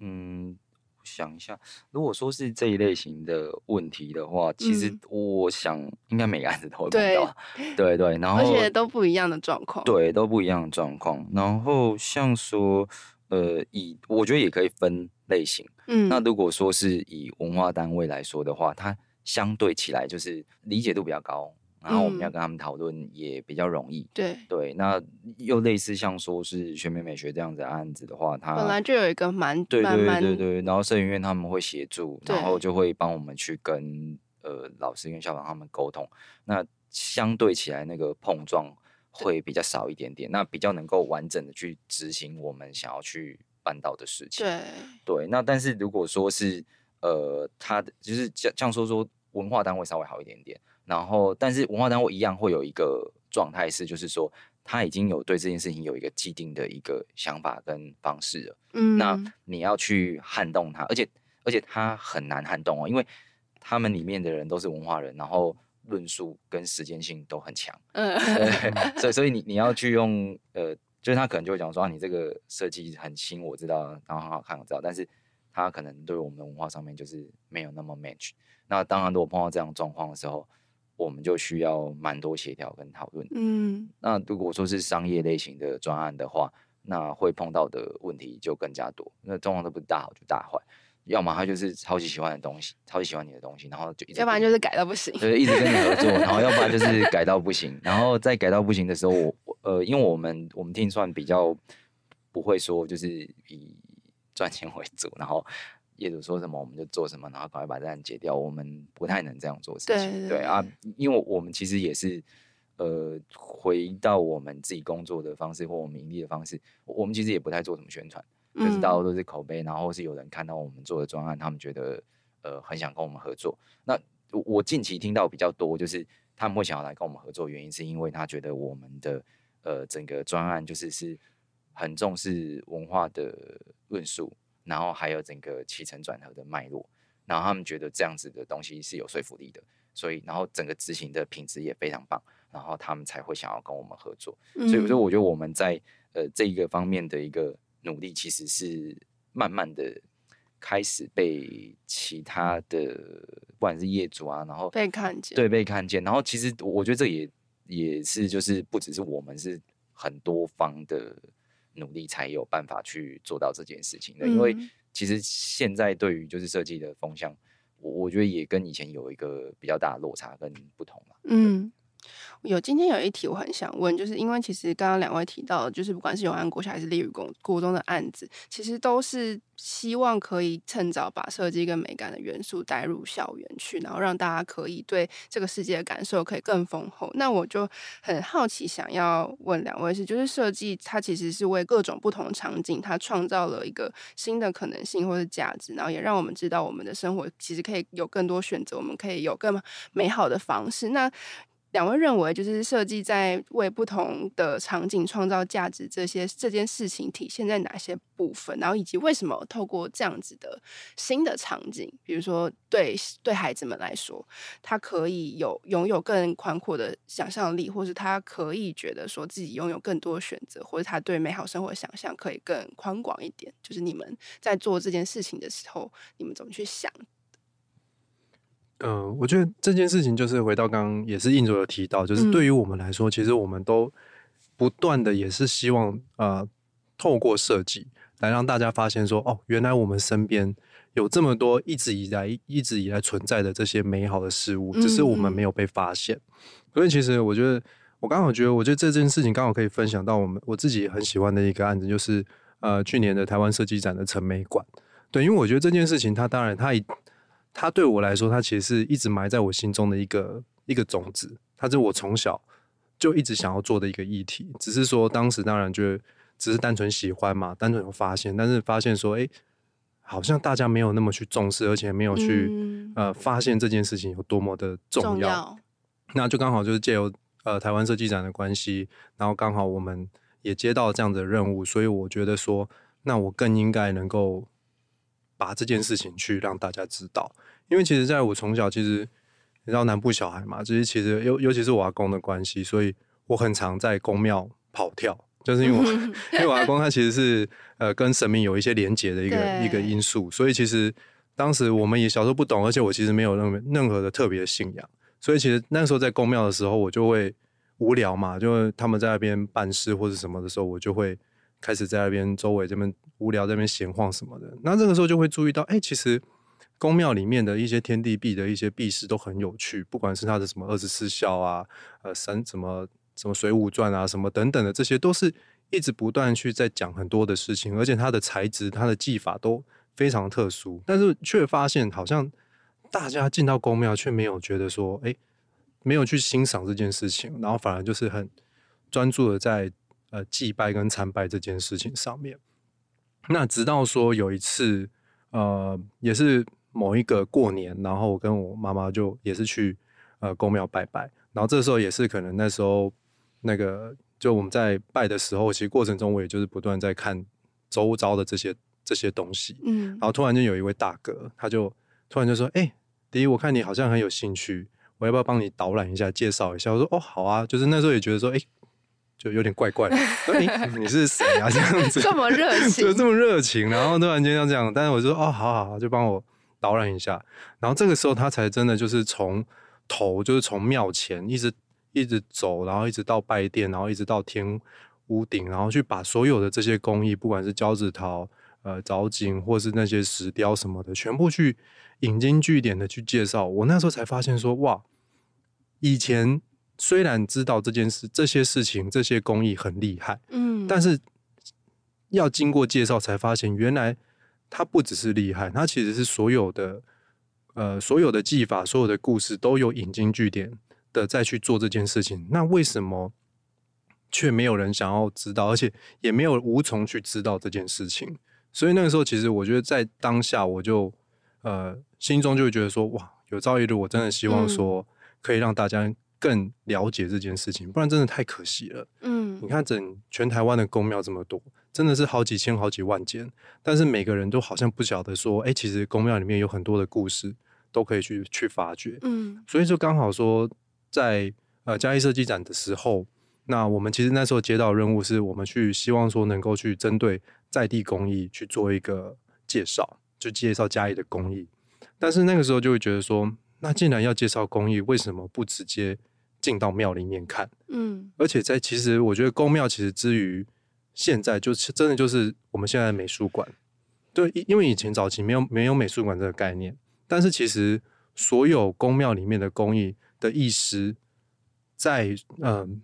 嗯，想一下，如果说是这一类型的问题的话，其实我想应该每个案子都会碰到，对对对，然后 而且都不一样的状况，对，都不一样的状况。然后像说，呃，以我觉得也可以分类型。嗯，那如果说是以文化单位来说的话，它相对起来就是理解度比较高，然后我们要跟他们讨论也比较容易。对、嗯、对，那又类似像说是学美美学这样子的案子的话，它本来就有一个蛮对对对对对，然后摄影院他们会协助，然后就会帮我们去跟呃老师跟校长他们沟通。那相对起来那个碰撞会比较少一点点，那比较能够完整的去执行我们想要去。办到的事情，对。对，那但是如果说是呃，他的就是这样说说文化单位稍微好一点点，然后但是文化单位一样会有一个状态是，就是说他已经有对这件事情有一个既定的一个想法跟方式了，嗯，那你要去撼动他，而且而且他很难撼动哦，因为他们里面的人都是文化人，然后论述跟时间性都很强，嗯，所以所以你你要去用呃。就是他可能就会讲说啊，你这个设计很新，我知道，然后很好看，我知道，但是他可能对我们的文化上面就是没有那么 match。那当然，如果碰到这样状况的时候，我们就需要蛮多协调跟讨论。嗯，那如果说是商业类型的专案的话，那会碰到的问题就更加多。那状况都不是大好就大坏。要么他就是超级喜欢的东西，超级喜欢你的东西，然后就一直，要不然就是改到不行，对，一直跟你合作，然后要不然就是改到不行，然后在改到不行的时候，我呃，因为我们我们 team 算比较不会说就是以赚钱为主，然后业主说什么我们就做什么，然后赶快把这案解掉，我们不太能这样做事情，对啊，因为我们其实也是呃回到我们自己工作的方式或我们盈利的方式，我们其实也不太做什么宣传。就是大多都是口碑，然后是有人看到我们做的专案，他们觉得呃很想跟我们合作。那我近期听到比较多，就是他们会想要来跟我们合作，原因是因为他觉得我们的呃整个专案就是是很重视文化的论述，然后还有整个起承转合的脉络，然后他们觉得这样子的东西是有说服力的，所以然后整个执行的品质也非常棒，然后他们才会想要跟我们合作。所以说，我觉得我们在呃这一个方面的一个。努力其实是慢慢的开始被其他的，不管是业主啊，然后被看见，对，被看见。然后其实我觉得这也也是就是不只是我们，是很多方的努力才有办法去做到这件事情的。嗯、因为其实现在对于就是设计的风向，我我觉得也跟以前有一个比较大的落差跟不同嘛。嗯，有今天有一题我很想问，就是因为其实刚刚两位提到，就是不管是永安国小还是烈屿国国中的案子，其实都是希望可以趁早把设计跟美感的元素带入校园去，然后让大家可以对这个世界的感受可以更丰厚。那我就很好奇，想要问两位是，就是设计它其实是为各种不同场景，它创造了一个新的可能性或者价值，然后也让我们知道我们的生活其实可以有更多选择，我们可以有更美好的方式。那两位认为，就是设计在为不同的场景创造价值，这些这件事情体现在哪些部分？然后以及为什么透过这样子的新的场景，比如说对对孩子们来说，他可以有拥有更宽阔的想象力，或是他可以觉得说自己拥有更多选择，或者他对美好生活想象可以更宽广一点。就是你们在做这件事情的时候，你们怎么去想？嗯、呃，我觉得这件事情就是回到刚刚也是印卓有提到，就是对于我们来说，嗯、其实我们都不断的也是希望呃透过设计来让大家发现说，哦，原来我们身边有这么多一直以来一直以来存在的这些美好的事物，只是我们没有被发现。嗯、所以其实我觉得我刚好觉得，我觉得这件事情刚好可以分享到我们我自己很喜欢的一个案子，就是呃去年的台湾设计展的陈美馆。对，因为我觉得这件事情它当然它以它对我来说，它其实是一直埋在我心中的一个一个种子，它是我从小就一直想要做的一个议题。只是说当时当然就只是单纯喜欢嘛，单纯有发现，但是发现说，哎，好像大家没有那么去重视，而且没有去、嗯、呃发现这件事情有多么的重要。重要。那就刚好就是借由呃台湾设计展的关系，然后刚好我们也接到这样的任务，所以我觉得说，那我更应该能够。把这件事情去让大家知道，因为其实在我从小，其实你知道南部小孩嘛，就是其实尤尤其是我阿公的关系，所以我很常在公庙跑跳，就是因为我 因为我阿公他其实是呃跟神明有一些连结的一个一个因素，所以其实当时我们也小时候不懂，而且我其实没有任何任何的特别的信仰，所以其实那时候在公庙的时候，我就会无聊嘛，就他们在那边办事或者什么的时候，我就会。开始在那边周围这边无聊，在那边闲晃什么的。那这个时候就会注意到，哎、其实宫庙里面的一些天地壁的一些壁饰都很有趣，不管是它的什么二十四孝啊，呃，三什么什么水浒传啊，什么等等的，这些都是一直不断去在讲很多的事情，而且它的材质、它的技法都非常特殊。但是却发现，好像大家进到宫庙却没有觉得说，哎、没有去欣赏这件事情，然后反而就是很专注的在。呃，祭拜跟参拜这件事情上面，那直到说有一次，呃，也是某一个过年，然后我跟我妈妈就也是去呃公庙拜拜，然后这时候也是可能那时候那个就我们在拜的时候，其实过程中我也就是不断在看周遭的这些这些东西，嗯，然后突然间有一位大哥，他就突然就说：“哎、欸，第一，我看你好像很有兴趣，我要不要帮你导览一下，介绍一下？”我说：“哦，好啊。”就是那时候也觉得说：“哎、欸。”就有点怪怪的，你你是谁啊？这样子 这么热 情，就这么热情，然后突然间要这样，但是我就说哦，好好好，就帮我导览一下。然后这个时候他才真的就是从头，就是从庙前一直一直走，然后一直到拜殿，然后一直到天屋顶，然后去把所有的这些工艺，不管是胶纸陶、呃藻井，或是那些石雕什么的，全部去引经据典的去介绍。我那时候才发现说，哇，以前。虽然知道这件事、这些事情、这些工艺很厉害，嗯，但是要经过介绍才发现，原来它不只是厉害，它其实是所有的呃所有的技法、所有的故事都有引经据典的再去做这件事情。那为什么却没有人想要知道，而且也没有无从去知道这件事情？所以那个时候，其实我觉得在当下，我就呃心中就会觉得说，哇，有朝一日我真的希望说可以让大家。更了解这件事情，不然真的太可惜了。嗯，你看整全台湾的公庙这么多，真的是好几千、好几万间，但是每个人都好像不晓得说，哎、欸，其实公庙里面有很多的故事都可以去去发掘。嗯，所以就刚好说在，在呃嘉义设计展的时候，那我们其实那时候接到任务，是我们去希望说能够去针对在地工艺去做一个介绍，就介绍嘉义的工艺。但是那个时候就会觉得说，那既然要介绍工艺，为什么不直接进到庙里面看，嗯，而且在其实我觉得宫庙其实之于现在就是真的就是我们现在的美术馆，对，因为以前早期没有没有美术馆这个概念，但是其实所有宫庙里面的工艺的艺师在嗯、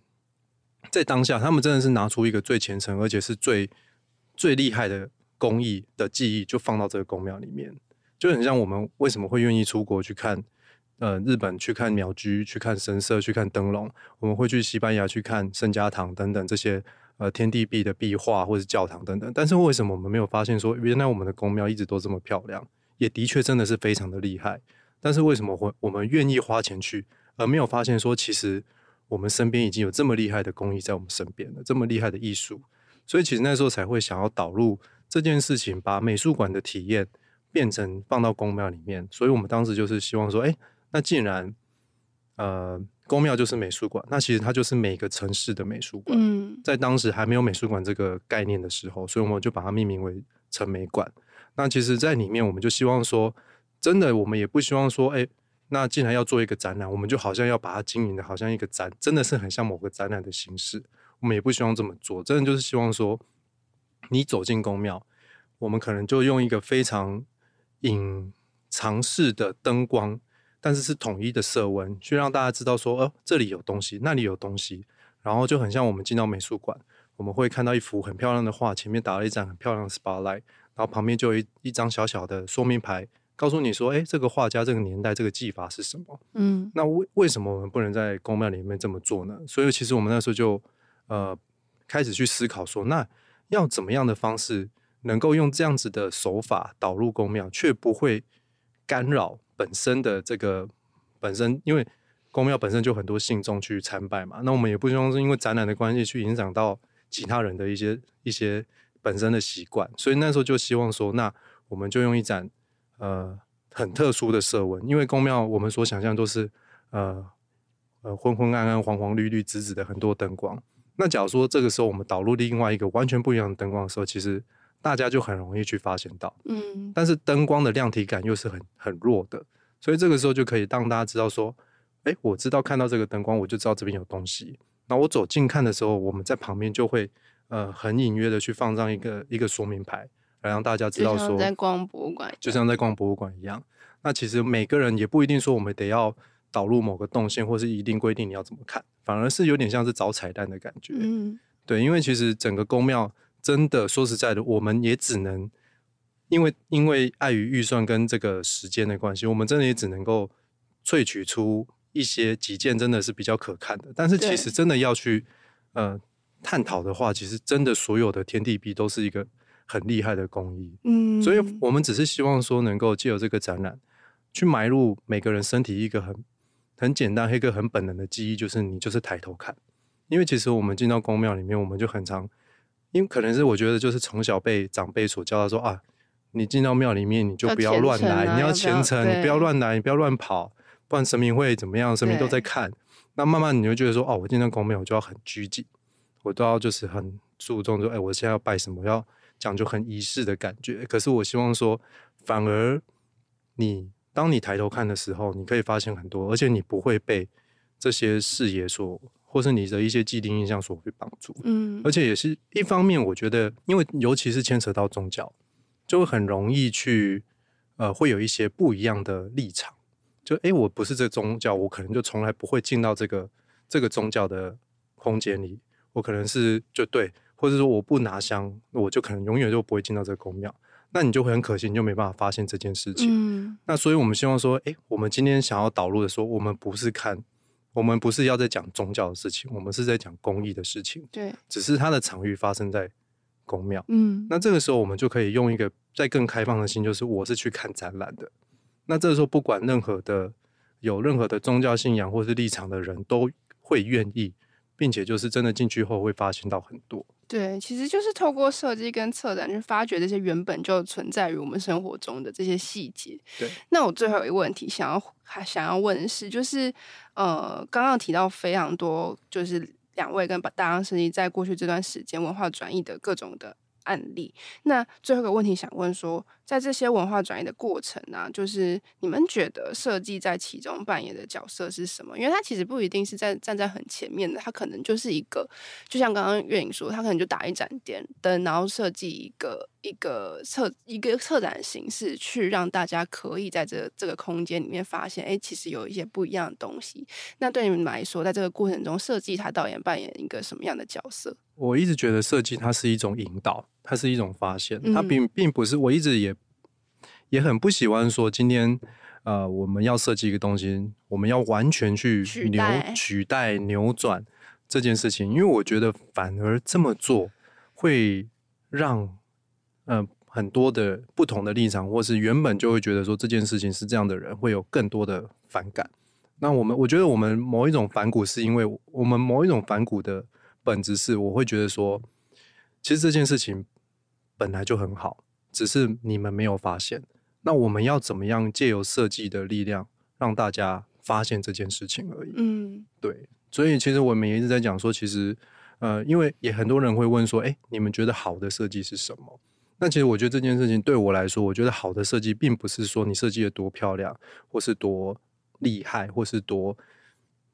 呃，在当下，他们真的是拿出一个最虔诚，而且是最最厉害的工艺的技艺，就放到这个宫庙里面，就很像我们为什么会愿意出国去看，呃，日本去看鸟居，去看神社，去看灯笼，我们会去西班牙去看圣家堂等等这些呃天地壁的壁画或者教堂等等。但是为什么我们没有发现说，原来我们的宫庙一直都这么漂亮，也的确真的是非常的厉害。但是为什么会我们愿意花钱去，而没有发现说，其实我们身边已经有这么厉害的工艺在我们身边了，这么厉害的艺术，所以其实那时候才会想要导入这件事情，把美术馆的体验变成放到宫庙里面。所以我们当时就是希望说，哎，那既然呃宫庙就是美术馆，那其实它就是每个城市的美术馆。嗯，在当时还没有美术馆这个概念的时候，所以我们就把它命名为城美馆。那其实，在里面我们就希望说，真的，我们也不希望说，哎。那既然要做一个展览，我们就好像要把它经营的，好像一个展，真的是很像某个展览的形式。我们也不希望这么做，真的就是希望说，你走进宫庙，我们可能就用一个非常隐藏式的灯光，但是是统一的色温，去让大家知道说，哦，这里有东西，那里有东西，然后就很像我们进到美术馆，我们会看到一幅很漂亮的画，前面打了一盏很漂亮的 spotlight，然后旁边就有一一张小小的说明牌。告诉你说，哎，这个画家这个年代这个技法是什么？嗯，那为为什么我们不能在公庙里面这么做呢？所以其实我们那时候就呃开始去思考说，那要怎么样的方式能够用这样子的手法导入公庙，却不会干扰本身的这个本身，因为宫庙本身就很多信众去参拜嘛。那我们也不希望是因为展览的关系去影响到其他人的一些一些本身的习惯，所以那时候就希望说，那我们就用一盏。呃，很特殊的色温，因为宫庙我们所想象都是呃呃昏昏暗暗、黄黄绿绿紫紫的很多灯光。那假如说这个时候我们导入另外一个完全不一样的灯光的时候，其实大家就很容易去发现到。嗯。但是灯光的亮体感又是很很弱的，所以这个时候就可以让大家知道说，哎，我知道看到这个灯光，我就知道这边有东西。那我走近看的时候，我们在旁边就会呃很隐约的去放上一个一个说明牌。来让大家知道说，就像在逛博物馆，就像在逛博物馆一样。那其实每个人也不一定说我们得要导入某个动线，或是一定规定你要怎么看，反而是有点像是找彩蛋的感觉。嗯，对，因为其实整个宫庙真的说实在的，我们也只能因为因为碍于预算跟这个时间的关系，我们真的也只能够萃取出一些几件真的是比较可看的。但是其实真的要去呃探讨的话，其实真的所有的天地币都是一个。很厉害的工艺，嗯，所以我们只是希望说，能够借由这个展览，去埋入每个人身体一个很很简单、一个很本能的记忆，就是你就是抬头看。因为其实我们进到宫庙里面，我们就很常，因为可能是我觉得就是从小被长辈所教导说啊，你进到庙里面你就不要乱来，啊、你要虔诚，你不要乱来，你不要乱跑，不然神明会怎么样？神明都在看。那慢慢你就觉得说，哦，我进到宫庙我就要很拘谨，我都要就是很注重说，哎，我现在要拜什么要。讲究很仪式的感觉，可是我希望说，反而你当你抬头看的时候，你可以发现很多，而且你不会被这些视野所，或是你的一些既定印象所被绑住。嗯，而且也是一方面，我觉得，因为尤其是牵扯到宗教，就会很容易去呃，会有一些不一样的立场。就诶，我不是这宗教，我可能就从来不会进到这个这个宗教的空间里，我可能是就对。或者说我不拿香，我就可能永远就不会进到这个宫庙，那你就会很可惜，你就没办法发现这件事情。嗯，那所以我们希望说，诶，我们今天想要导入的说，我们不是看，我们不是要在讲宗教的事情，我们是在讲公益的事情。对，只是它的场域发生在公庙。嗯，那这个时候我们就可以用一个再更开放的心，就是我是去看展览的。那这个时候不管任何的有任何的宗教信仰或是立场的人都会愿意，并且就是真的进去后会发现到很多。对，其实就是透过设计跟策展去发掘这些原本就存在于我们生活中的这些细节。对，那我最后一个问题想要还想要问的是，就是呃，刚刚提到非常多，就是两位跟大杨设计在过去这段时间文化转移的各种的案例。那最后一个问题想问说，在这些文化转移的过程啊，就是你们觉得设计在其中扮演的角色是什么？因为它其实不一定是在站在很前面的，它可能就是一个，就像刚刚月影说，它可能就打一盏电灯，然后设计一个一个策一个策展的形式，去让大家可以在这个这个空间里面发现，哎，其实有一些不一样的东西。那对你们来说，在这个过程中，设计它导演扮演一个什么样的角色？我一直觉得设计它是一种引导，它是一种发现，它并并不是。我一直也也很不喜欢说今天呃我们要设计一个东西，我们要完全去扭取代，扭转这件事情，因为我觉得反而这么做会让呃很多的不同的立场，或是原本就会觉得说这件事情是这样的人，会有更多的反感。那我们我觉得我们某一种反骨，是因为我们某一种反骨的。本质是，我会觉得说，其实这件事情本来就很好，只是你们没有发现。那我们要怎么样借由设计的力量，让大家发现这件事情而已。嗯，对。所以其实我们也一直在讲说，其实呃，因为也很多人会问说，哎，你们觉得好的设计是什么？那其实我觉得这件事情对我来说，我觉得好的设计并不是说你设计的多漂亮，或是多厉害，或是多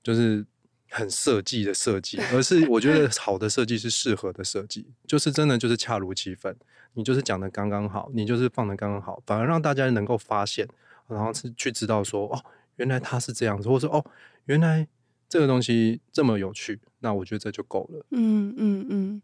就是。很设计的设计，而是我觉得 好的设计是适合的设计，就是真的就是恰如其分，你就是讲的刚刚好，你就是放的刚刚好，反而让大家能够发现，然后是去知道说哦，原来他是这样子，或者说哦，原来这个东西这么有趣，那我觉得这就够了。嗯嗯嗯。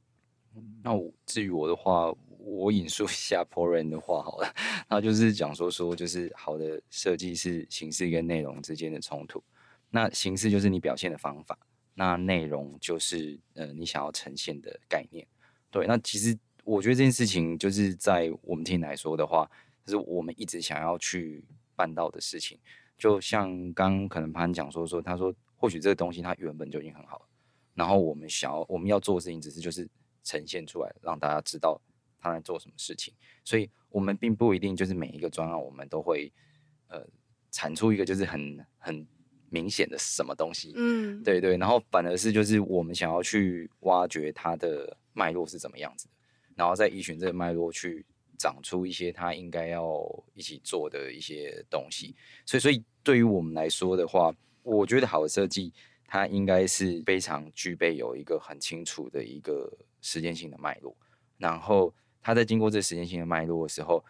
那我至于我的话，我引述一下 Paul Rand 的话好了，他就是讲说说就是好的设计是形式跟内容之间的冲突。那形式就是你表现的方法，那内容就是呃你想要呈现的概念。对，那其实我觉得这件事情就是在我们听来说的话，就是我们一直想要去办到的事情。就像刚可能潘讲说说，他说或许这个东西它原本就已经很好，然后我们想要我们要做的事情只是就是呈现出来，让大家知道他在做什么事情。所以我们并不一定就是每一个专案我们都会呃产出一个就是很很。明显的什么东西，嗯，对对，然后反而是就是我们想要去挖掘它的脉络是怎么样子的，然后再依循这个脉络去长出一些它应该要一起做的一些东西。所以，所以对于我们来说的话，我觉得好的设计它应该是非常具备有一个很清楚的一个时间性的脉络，然后它在经过这个时间性的脉络的时候，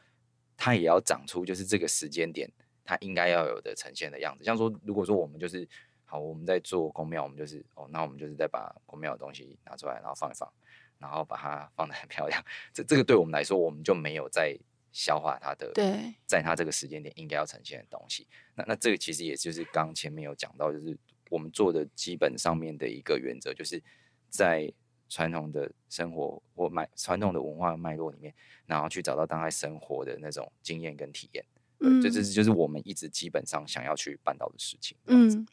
它也要长出就是这个时间点。它应该要有的呈现的样子，像说，如果说我们就是好，我们在做公庙，我们就是哦，那我们就是再把公庙的东西拿出来，然后放一放，然后把它放的很漂亮。这这个对我们来说，我们就没有在消化它的，对，在它这个时间点应该要呈现的东西。那那这个其实也就是刚前面有讲到，就是我们做的基本上面的一个原则，就是在传统的生活或脉传统的文化脉络里面，然后去找到当代生活的那种经验跟体验。嗯，这这就是我们一直基本上想要去办到的事情。嗯，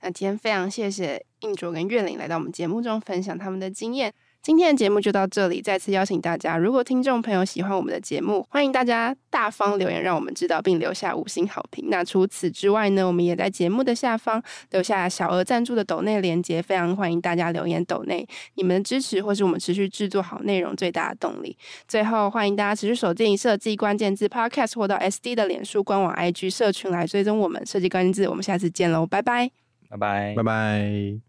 那今天非常谢谢应卓跟月玲来到我们节目中分享他们的经验。今天的节目就到这里，再次邀请大家，如果听众朋友喜欢我们的节目，欢迎大家大方留言，让我们知道，并留下五星好评。那除此之外呢，我们也在节目的下方留下小额赞助的抖内连接，非常欢迎大家留言抖内，你们的支持或是我们持续制作好内容最大的动力。最后，欢迎大家持续锁定设计关键字 Podcast 或到 SD 的脸书官网 IG 社群来追踪我们设计关键字。我们下次见喽，拜拜，拜拜，拜拜。